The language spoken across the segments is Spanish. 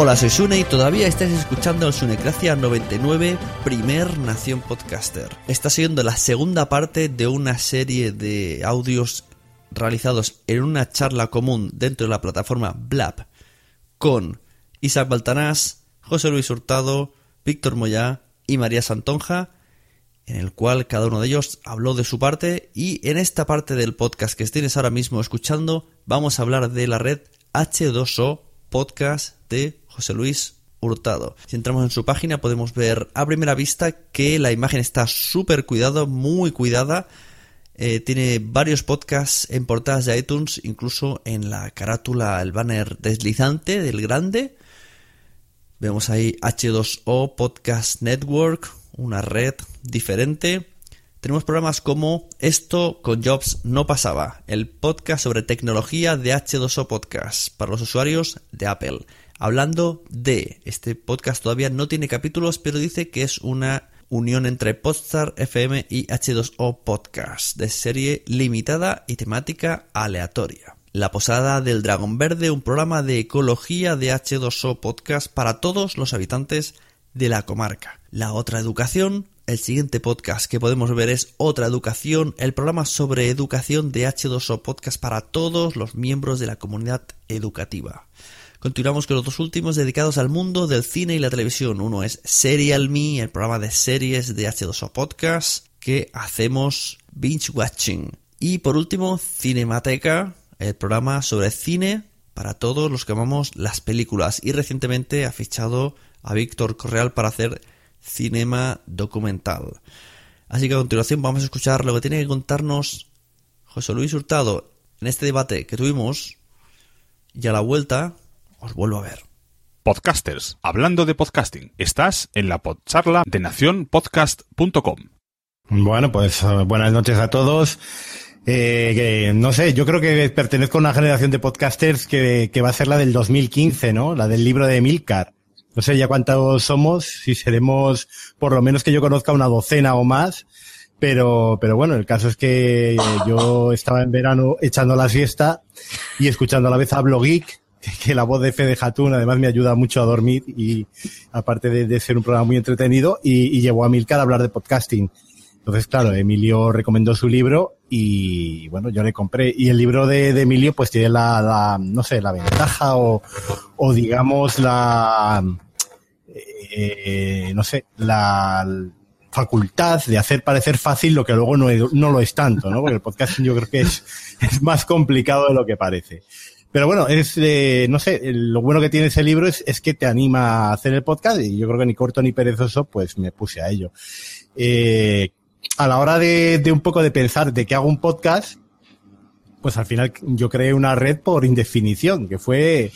Hola, soy Sune y todavía estás escuchando el Sunecracia 99, primer Nación Podcaster. Está siendo la segunda parte de una serie de audios realizados en una charla común dentro de la plataforma Blab con Isaac Baltanás, José Luis Hurtado, Víctor Moyá y María Santonja, en el cual cada uno de ellos habló de su parte y en esta parte del podcast que tienes ahora mismo escuchando vamos a hablar de la red H2O Podcast de José Luis Hurtado. Si entramos en su página podemos ver a primera vista que la imagen está súper cuidada, muy cuidada. Eh, tiene varios podcasts en portadas de iTunes, incluso en la carátula, el banner deslizante del grande. Vemos ahí H2O Podcast Network, una red diferente. Tenemos programas como Esto con Jobs no pasaba, el podcast sobre tecnología de H2O Podcast para los usuarios de Apple hablando de este podcast todavía no tiene capítulos, pero dice que es una unión entre Podstar FM y H2O Podcast, de serie limitada y temática aleatoria. La Posada del Dragón Verde, un programa de ecología de H2O Podcast para todos los habitantes de la comarca. La otra educación, el siguiente podcast que podemos ver es Otra Educación, el programa sobre educación de H2O Podcast para todos los miembros de la comunidad educativa. Continuamos con los dos últimos dedicados al mundo del cine y la televisión. Uno es Serial Me, el programa de series de H2O Podcast que hacemos binge watching. Y por último, Cinemateca, el programa sobre cine para todos los que amamos las películas. Y recientemente ha fichado a Víctor Correal para hacer cinema documental. Así que a continuación vamos a escuchar lo que tiene que contarnos José Luis Hurtado en este debate que tuvimos. Y a la vuelta os vuelvo a ver. podcasters, hablando de podcasting. Estás en la podcharla de nacionpodcast.com. Bueno, pues eh, buenas noches a todos. Eh, no sé, yo creo que pertenezco a una generación de podcasters que, va a ser la del 2015, ¿no? La del libro de Milcar. No sé ya cuántos somos, si seremos por lo menos que yo conozca una docena o más. Pero, pero bueno, el caso es que yo estaba en verano echando la siesta y escuchando a la vez a Blogeek, que la voz de Fede Hatun además me ayuda mucho a dormir y aparte de, ser un programa muy entretenido y, y llevó a Milcar a hablar de podcasting. Entonces, claro, Emilio recomendó su libro y bueno, yo le compré. Y el libro de, de Emilio pues tiene la, la, no sé, la ventaja o, o digamos la, eh, no sé, la facultad de hacer parecer fácil lo que luego no, no lo es tanto, ¿no? Porque el podcasting yo creo que es, es más complicado de lo que parece. Pero bueno, es, eh, no sé, lo bueno que tiene ese libro es, es que te anima a hacer el podcast y yo creo que ni corto ni perezoso, pues me puse a ello. Eh, a la hora de, de un poco de pensar de que hago un podcast, pues al final yo creé una red por indefinición, que fue,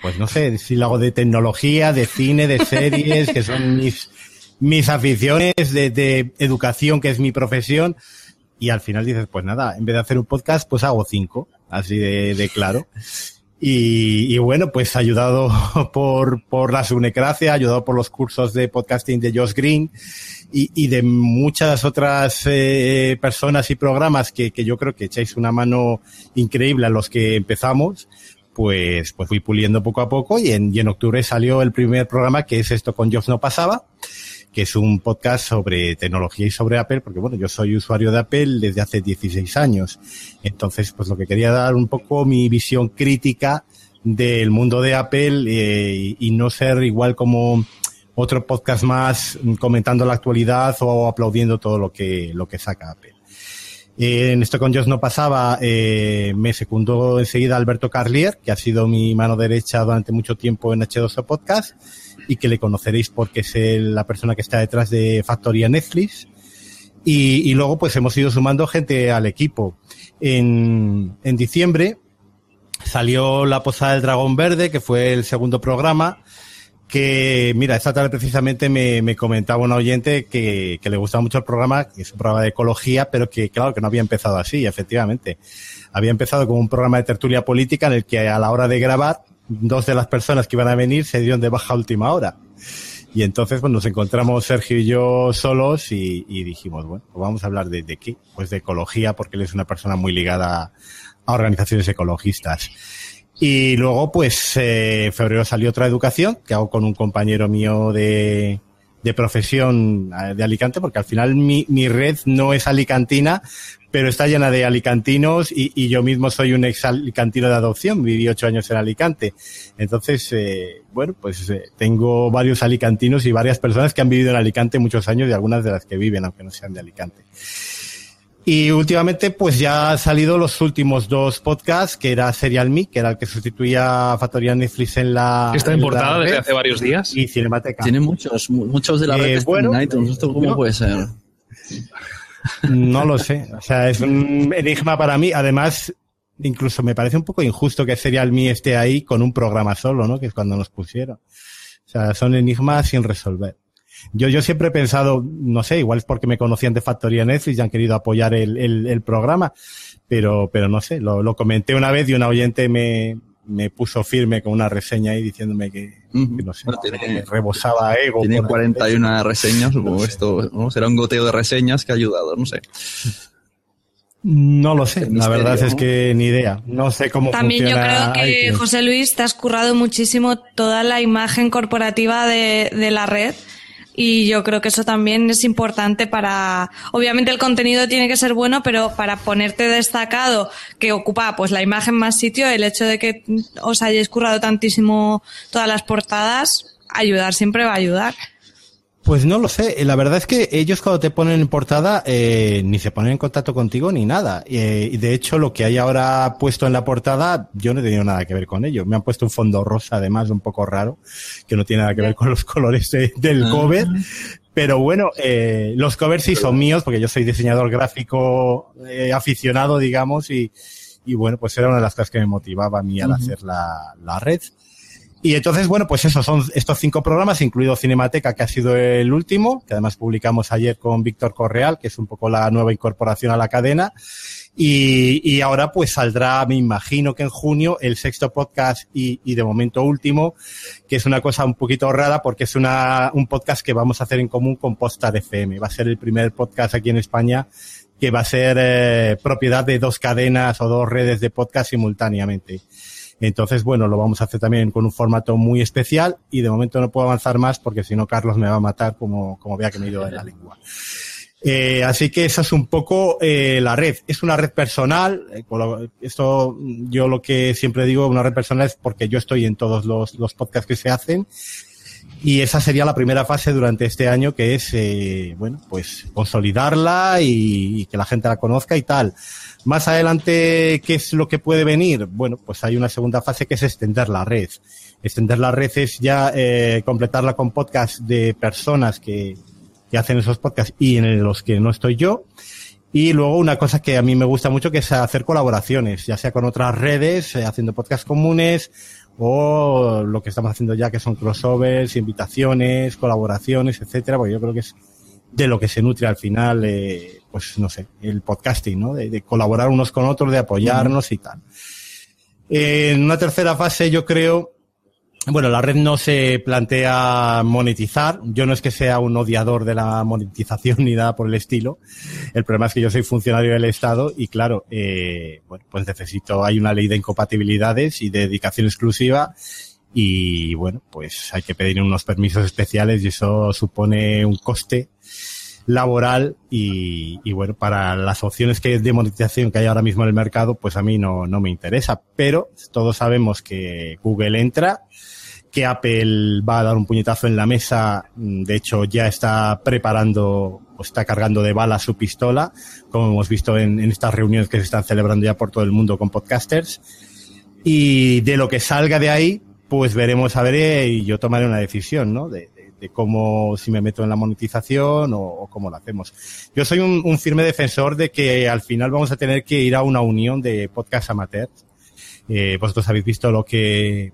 pues no sé, si lo hago de tecnología, de cine, de series, que son mis, mis aficiones, de, de educación, que es mi profesión, y al final dices, pues nada, en vez de hacer un podcast, pues hago cinco, así de, claro. Y, bueno, pues ayudado por, por la Sunecracia, ayudado por los cursos de podcasting de Josh Green y, de muchas otras eh, personas y programas que, que yo creo que echáis una mano increíble a los que empezamos, pues, pues fui puliendo poco a poco y en, y en octubre salió el primer programa que es esto con Jobs no pasaba que es un podcast sobre tecnología y sobre Apple, porque bueno, yo soy usuario de Apple desde hace 16 años. Entonces, pues lo que quería dar un poco mi visión crítica del mundo de Apple eh, y no ser igual como otro podcast más comentando la actualidad o aplaudiendo todo lo que, lo que saca Apple. Eh, en esto con Dios no pasaba, eh, me secundó enseguida Alberto Carlier, que ha sido mi mano derecha durante mucho tiempo en H2O Podcast y que le conoceréis porque es la persona que está detrás de Factoría Netflix. Y, y, luego pues hemos ido sumando gente al equipo. En, en diciembre salió La Posada del Dragón Verde, que fue el segundo programa, que, mira, esta tarde precisamente me, me comentaba un oyente que, que, le gustaba mucho el programa, que es un programa de ecología, pero que, claro, que no había empezado así, efectivamente. Había empezado como un programa de tertulia política en el que a la hora de grabar dos de las personas que iban a venir se dieron de baja última hora. Y entonces pues, nos encontramos Sergio y yo solos y, y dijimos, bueno, pues vamos a hablar de, de, qué? Pues de ecología, porque él es una persona muy ligada a organizaciones ecologistas. Y luego, pues, eh, en febrero salió otra educación que hago con un compañero mío de, de profesión eh, de Alicante, porque al final mi, mi red no es alicantina, pero está llena de alicantinos y, y, yo mismo soy un ex alicantino de adopción, viví ocho años en Alicante. Entonces, eh, bueno, pues eh, tengo varios alicantinos y varias personas que han vivido en Alicante muchos años y algunas de las que viven, aunque no sean de Alicante. Y últimamente, pues ya han salido los últimos dos podcasts, que era Serial Me, que era el que sustituía a Factoría Netflix en la. Está en, portada desde hace varios días. Y Cinemateca. Tiene muchos, muchos de la red eh, bueno, en iTunes. ¿Esto cómo no, puede ser? No lo sé. O sea, es un enigma para mí. Además, incluso me parece un poco injusto que Serial Me esté ahí con un programa solo, ¿no? Que es cuando nos pusieron. O sea, son enigmas sin resolver. Yo, yo siempre he pensado, no sé, igual es porque me conocían de Factoría Netflix y han querido apoyar el, el, el programa, pero, pero no sé, lo, lo, comenté una vez y un oyente me, me puso firme con una reseña ahí diciéndome que, uh -huh. que no sé, no, tiene, que rebosaba ego. Tiene 41 reseñas, supongo no sé. esto, ¿no? Será un goteo de reseñas que ha ayudado, no sé. No lo sé, la verdad es que ni idea. No sé cómo También funciona. yo creo que, iTunes. José Luis, te has currado muchísimo toda la imagen corporativa de, de la red y yo creo que eso también es importante para obviamente el contenido tiene que ser bueno pero para ponerte destacado que ocupa pues la imagen más sitio el hecho de que os hayáis currado tantísimo todas las portadas ayudar siempre va a ayudar pues no lo sé. La verdad es que ellos cuando te ponen en portada eh, ni se ponen en contacto contigo ni nada. Eh, y de hecho lo que hay ahora puesto en la portada yo no he tenido nada que ver con ello. Me han puesto un fondo rosa además un poco raro que no tiene nada que ver con los colores de, del ah. cover. Pero bueno, eh, los covers sí son míos porque yo soy diseñador gráfico eh, aficionado, digamos, y, y bueno, pues era una de las cosas que me motivaba a mí al uh -huh. hacer la, la red. Y entonces, bueno, pues eso, son estos cinco programas, incluido Cinemateca, que ha sido el último, que además publicamos ayer con Víctor Correal, que es un poco la nueva incorporación a la cadena. Y, y ahora pues saldrá, me imagino que en junio, el sexto podcast y, y de momento último, que es una cosa un poquito rara porque es una, un podcast que vamos a hacer en común con Postar FM. Va a ser el primer podcast aquí en España que va a ser eh, propiedad de dos cadenas o dos redes de podcast simultáneamente. Entonces, bueno, lo vamos a hacer también con un formato muy especial y de momento no puedo avanzar más porque si no Carlos me va a matar como, como vea que me he ido de la lengua. Eh, así que esa es un poco eh, la red. Es una red personal. Eh, esto yo lo que siempre digo, una red personal es porque yo estoy en todos los, los podcasts que se hacen. Y esa sería la primera fase durante este año, que es, eh, bueno, pues consolidarla y, que la gente la conozca y tal. Más adelante, ¿qué es lo que puede venir? Bueno, pues hay una segunda fase que es extender la red. Extender la red es ya eh, completarla con podcasts de personas que, que hacen esos podcasts y en los que no estoy yo. Y luego una cosa que a mí me gusta mucho que es hacer colaboraciones, ya sea con otras redes, eh, haciendo podcasts comunes o lo que estamos haciendo ya que son crossovers, invitaciones, colaboraciones, etcétera, porque yo creo que es de lo que se nutre al final, eh, pues no sé, el podcasting, ¿no? De, de colaborar unos con otros, de apoyarnos y tal. Eh, en una tercera fase yo creo bueno, la red no se plantea monetizar. Yo no es que sea un odiador de la monetización ni nada por el estilo. El problema es que yo soy funcionario del Estado y claro, eh, bueno, pues necesito, hay una ley de incompatibilidades y de dedicación exclusiva y bueno, pues hay que pedir unos permisos especiales y eso supone un coste laboral y, bueno, para las opciones que de monetización que hay ahora mismo en el mercado, pues a mí no, no me interesa. Pero todos sabemos que Google entra, que Apple va a dar un puñetazo en la mesa, de hecho ya está preparando o está cargando de bala su pistola, como hemos visto en, estas reuniones que se están celebrando ya por todo el mundo con podcasters. Y de lo que salga de ahí, pues veremos a ver y yo tomaré una decisión, ¿no? De, de cómo, si me meto en la monetización o, cómo lo hacemos. Yo soy un, firme defensor de que al final vamos a tener que ir a una unión de podcast amateurs. Eh, vosotros habéis visto lo que,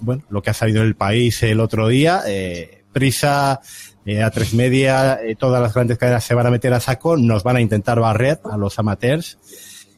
bueno, lo que ha salido en el país el otro día. Eh, Prisa, eh, a tres media, todas las grandes cadenas se van a meter a saco, nos van a intentar barrer a los amateurs.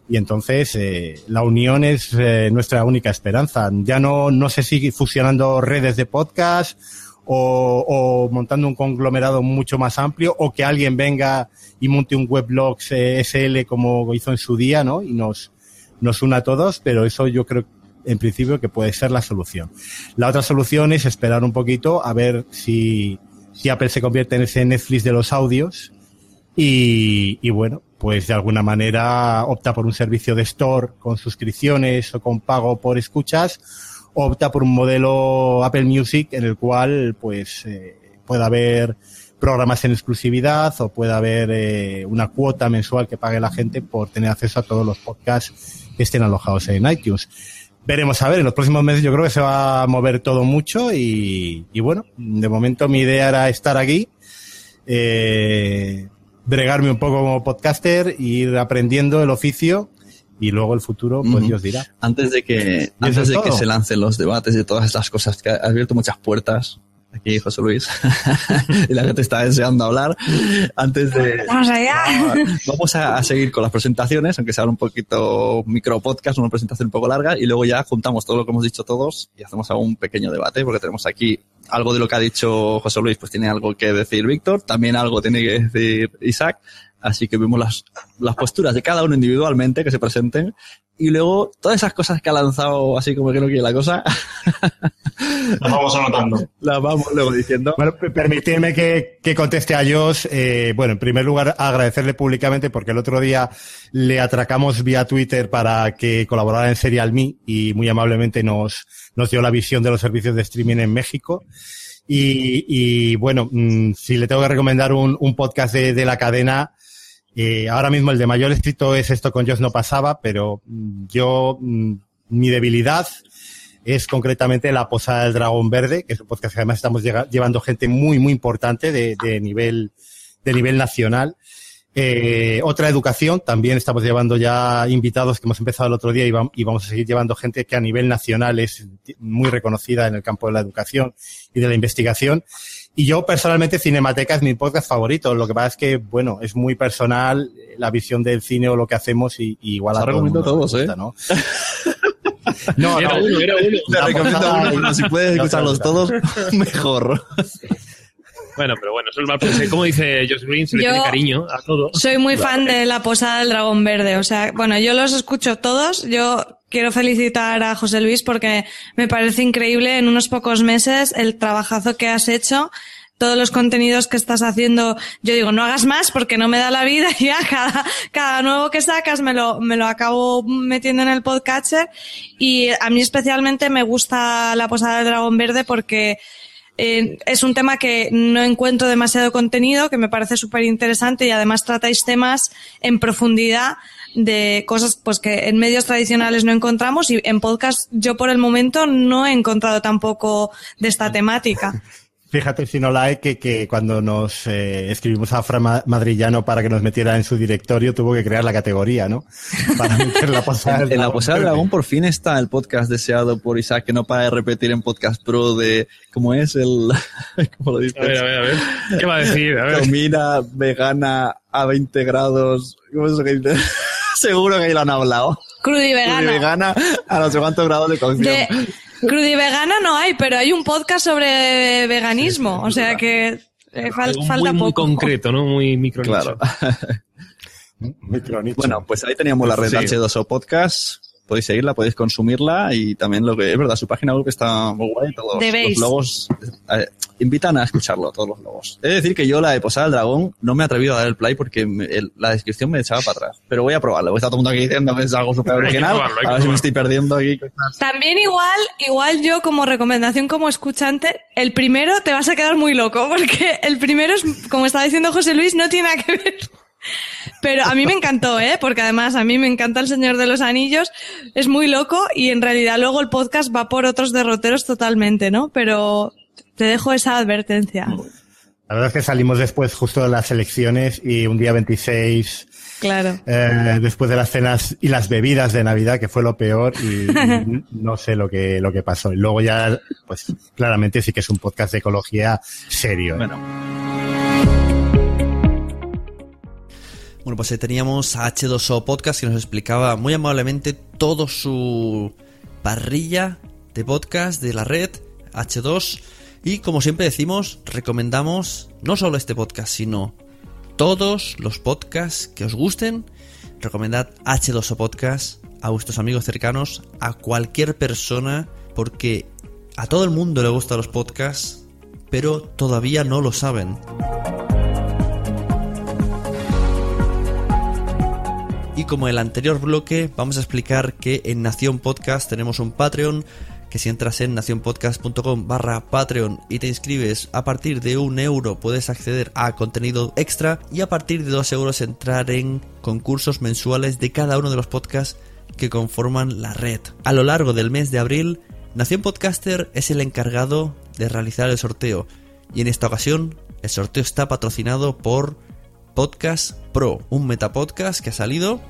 Y entonces la unión es nuestra única esperanza. Ya no, no se sigue fusionando redes de podcast o, o, montando un conglomerado mucho más amplio o que alguien venga y monte un weblog eh, SL como hizo en su día, ¿no? Y nos, nos una a todos, pero eso yo creo en principio que puede ser la solución. La otra solución es esperar un poquito a ver si, si Apple se convierte en ese Netflix de los audios y, y bueno, pues de alguna manera opta por un servicio de store con suscripciones o con pago por escuchas opta por un modelo Apple Music en el cual pues eh, pueda haber programas en exclusividad o pueda haber eh, una cuota mensual que pague la gente por tener acceso a todos los podcasts que estén alojados en iTunes. Veremos a ver, en los próximos meses yo creo que se va a mover todo mucho y, y bueno, de momento mi idea era estar aquí, eh, bregarme un poco como podcaster, ir aprendiendo el oficio y luego el futuro, pues uh -huh. Dios dirá. Antes de que, antes de que se lancen los debates y todas estas cosas, que ha abierto muchas puertas aquí José Luis y la gente está deseando hablar antes de vamos allá vamos a, a, seguir con las presentaciones aunque sea un poquito micro podcast una presentación un poco larga y luego ya juntamos todo lo que hemos dicho todos y hacemos un pequeño debate porque tenemos aquí algo de lo que ha dicho José Luis pues tiene algo que decir Víctor también algo tiene que decir Isaac Así que vemos las, las posturas de cada uno individualmente que se presenten y luego todas esas cosas que ha lanzado así como que no quiere la cosa. las vamos anotando. Las vamos luego diciendo. Bueno, permitidme que, que conteste a Josh. Eh, bueno, en primer lugar, agradecerle públicamente porque el otro día le atracamos vía Twitter para que colaborara en Serial Me y muy amablemente nos, nos dio la visión de los servicios de streaming en México. Y, y bueno, mmm, si le tengo que recomendar un, un podcast de, de la cadena, eh, ahora mismo el de mayor éxito es esto con Josh no pasaba, pero yo, mi debilidad es concretamente La Posada del Dragón Verde, que es un podcast que además estamos llevando gente muy, muy importante de, nivel, de nivel nacional. Eh, otra educación, también estamos llevando ya invitados que hemos empezado el otro día y, vam- y vamos a seguir llevando gente que a nivel nacional es muy reconocida en el campo de la educación y de la investigación. Y yo personalmente Cinemateca es mi podcast favorito. Lo que pasa es que, bueno, es muy personal eh, la visión del cine o lo que hacemos y, y igual a todo recomiendo mundo todos, ¿eh? ¿no? No, Era no, uno, era uno. Te recomiendo uno, pero si puedes escucharlos no, todos, mejor. Bueno, pero bueno, eso es mal pensé. Como dice Josh Green, se le tiene cariño a todo. Soy muy fan de la posada del dragón verde. O sea, bueno, yo los escucho todos. Yo quiero felicitar a José Luis porque me parece increíble en unos pocos meses el trabajazo que has hecho. Todos los contenidos que estás haciendo, yo digo, no hagas más porque no me da la vida ya. Cada, cada nuevo que sacas me lo, me lo acabo metiendo en el podcatcher. Y a mí especialmente me gusta la posada del dragón verde porque eh, es un tema que no encuentro demasiado contenido, que me parece súper interesante y además tratáis temas en profundidad de cosas pues que en medios tradicionales no encontramos y en podcast yo por el momento no he encontrado tampoco de esta temática. Fíjate si no la hay que, que cuando nos eh, escribimos a Fran Ma- Madrillano para que nos metiera en su directorio tuvo que crear la categoría, ¿no? Para meter la posada del En la Posada del. Dragón por fin está el podcast deseado por Isaac, que no para de repetir en Podcast Pro de cómo es el... ¿Cómo lo dices? A ver, a ver, a ver. ¿Qué va a decir? A ver. Comida vegana a 20 grados. ¿Cómo es eso que dices? Seguro que ahí lo han hablado. Crudo y Y vegana. vegana a no sé cuántos grados de cocción. De crudo y vegana no hay, pero hay un podcast sobre veganismo, o sea que eh, fal- Algo falta muy, muy poco. concreto, ¿no? Muy micro Claro. Muy. Bueno, pues ahí teníamos la red Sí. H2O Podcast. Podéis seguirla, podéis consumirla y también lo que es verdad, su página web está muy guay. Todos los logos eh, invitan a escucharlo, todos los logos. Es decir, que yo la de Posada del Dragón no me he atrevido a dar el play porque me- el- la descripción me echaba para atrás. Pero voy a probarlo. Está todo el mundo aquí diciendo que es algo súper original. A ver si me estoy perdiendo aquí. También igual, igual yo como recomendación como escuchante, el primero te vas a quedar muy loco, porque el primero es, como estaba diciendo José Luis, no tiene nada que ver. Pero a mí me encantó, ¿eh? Porque además a mí me encanta El Señor de los Anillos, es muy loco y en realidad luego el podcast va por otros derroteros totalmente, ¿no? Pero te dejo esa advertencia. La verdad es que salimos después justo de las elecciones y un día 26, Claro. eh, después de las cenas y las bebidas de Navidad, que fue lo peor y, y no sé lo que, lo que pasó. Y luego ya, pues claramente sí que es un podcast de ecología serio. ¿eh? Bueno, Bueno, pues teníamos a H2O Podcast que nos explicaba muy amablemente todo su parrilla de podcast de la red H2. Y como siempre decimos, recomendamos no solo este podcast, sino todos los podcasts que os gusten. Recomendad H2O Podcast a vuestros amigos cercanos, a cualquier persona, porque a todo el mundo le gustan los podcasts, pero todavía no lo saben. Como el anterior bloque, vamos a explicar que en Nación Podcast tenemos un Patreon, que si entras en nacionpodcast.com barra Patreon y te inscribes a partir de un euro puedes acceder a contenido extra y a partir de dos euros entrar en concursos mensuales de cada uno de los podcasts que conforman la red. A lo largo del mes de abril, Nación Podcaster es el encargado de realizar el sorteo y en esta ocasión el sorteo está patrocinado por Podcast Pro, un metapodcast que ha salido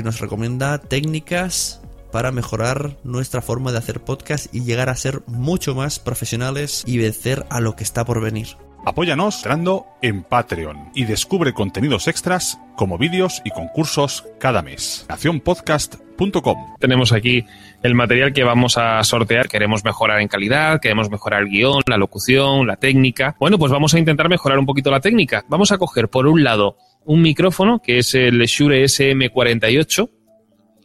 que nos recomienda técnicas para mejorar nuestra forma de hacer podcast y llegar a ser mucho más profesionales y vencer a lo que está por venir. Apóyanos entrando en Patreon y descubre contenidos extras como vídeos y concursos cada mes. Tenemos aquí el material que vamos a sortear. Queremos mejorar en calidad, queremos mejorar el guion, la locución, la técnica. Bueno, pues vamos a intentar mejorar un poquito la técnica. Vamos a coger, por un lado, un micrófono, que es el Shure SM48,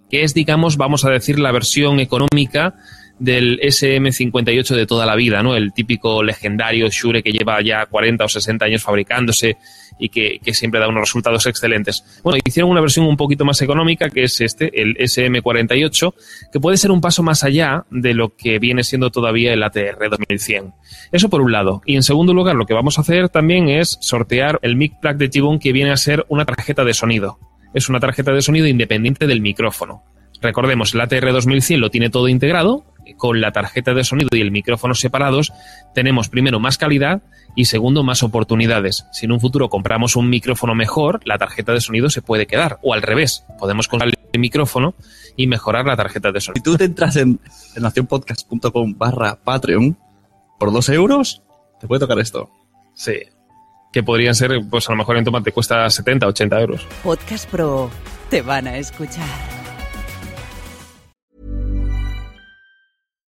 que es, digamos, vamos a decir, la versión económica del SM58 de toda la vida, ¿no? El típico legendario Shure que lleva ya 40 o 60 años fabricándose y que, siempre da unos resultados excelentes. Bueno, hicieron una versión un poquito más económica, que es este, el SM48, que puede ser un paso más allá de lo que viene siendo todavía el ATR 2100. Eso por un lado. Y en segundo lugar, lo que vamos a hacer también es sortear el mic plug de Tibon que viene a ser una tarjeta de sonido. Es una tarjeta de sonido independiente del micrófono. Recordemos, el ATR 2100 lo tiene todo integrado, con la tarjeta de sonido y el micrófono separados, tenemos primero más calidad y segundo más oportunidades. Si en un futuro compramos un micrófono mejor, la tarjeta de sonido se puede quedar. O al revés, podemos comprar el micrófono y mejorar la tarjeta de sonido. Si tú te entras en, en nacionpodcast.com barra Patreon por dos euros, te puede tocar esto. Sí. Que podrían ser, pues a lo mejor en Tomate cuesta 70, 80 euros. Podcast Pro. Te van a escuchar.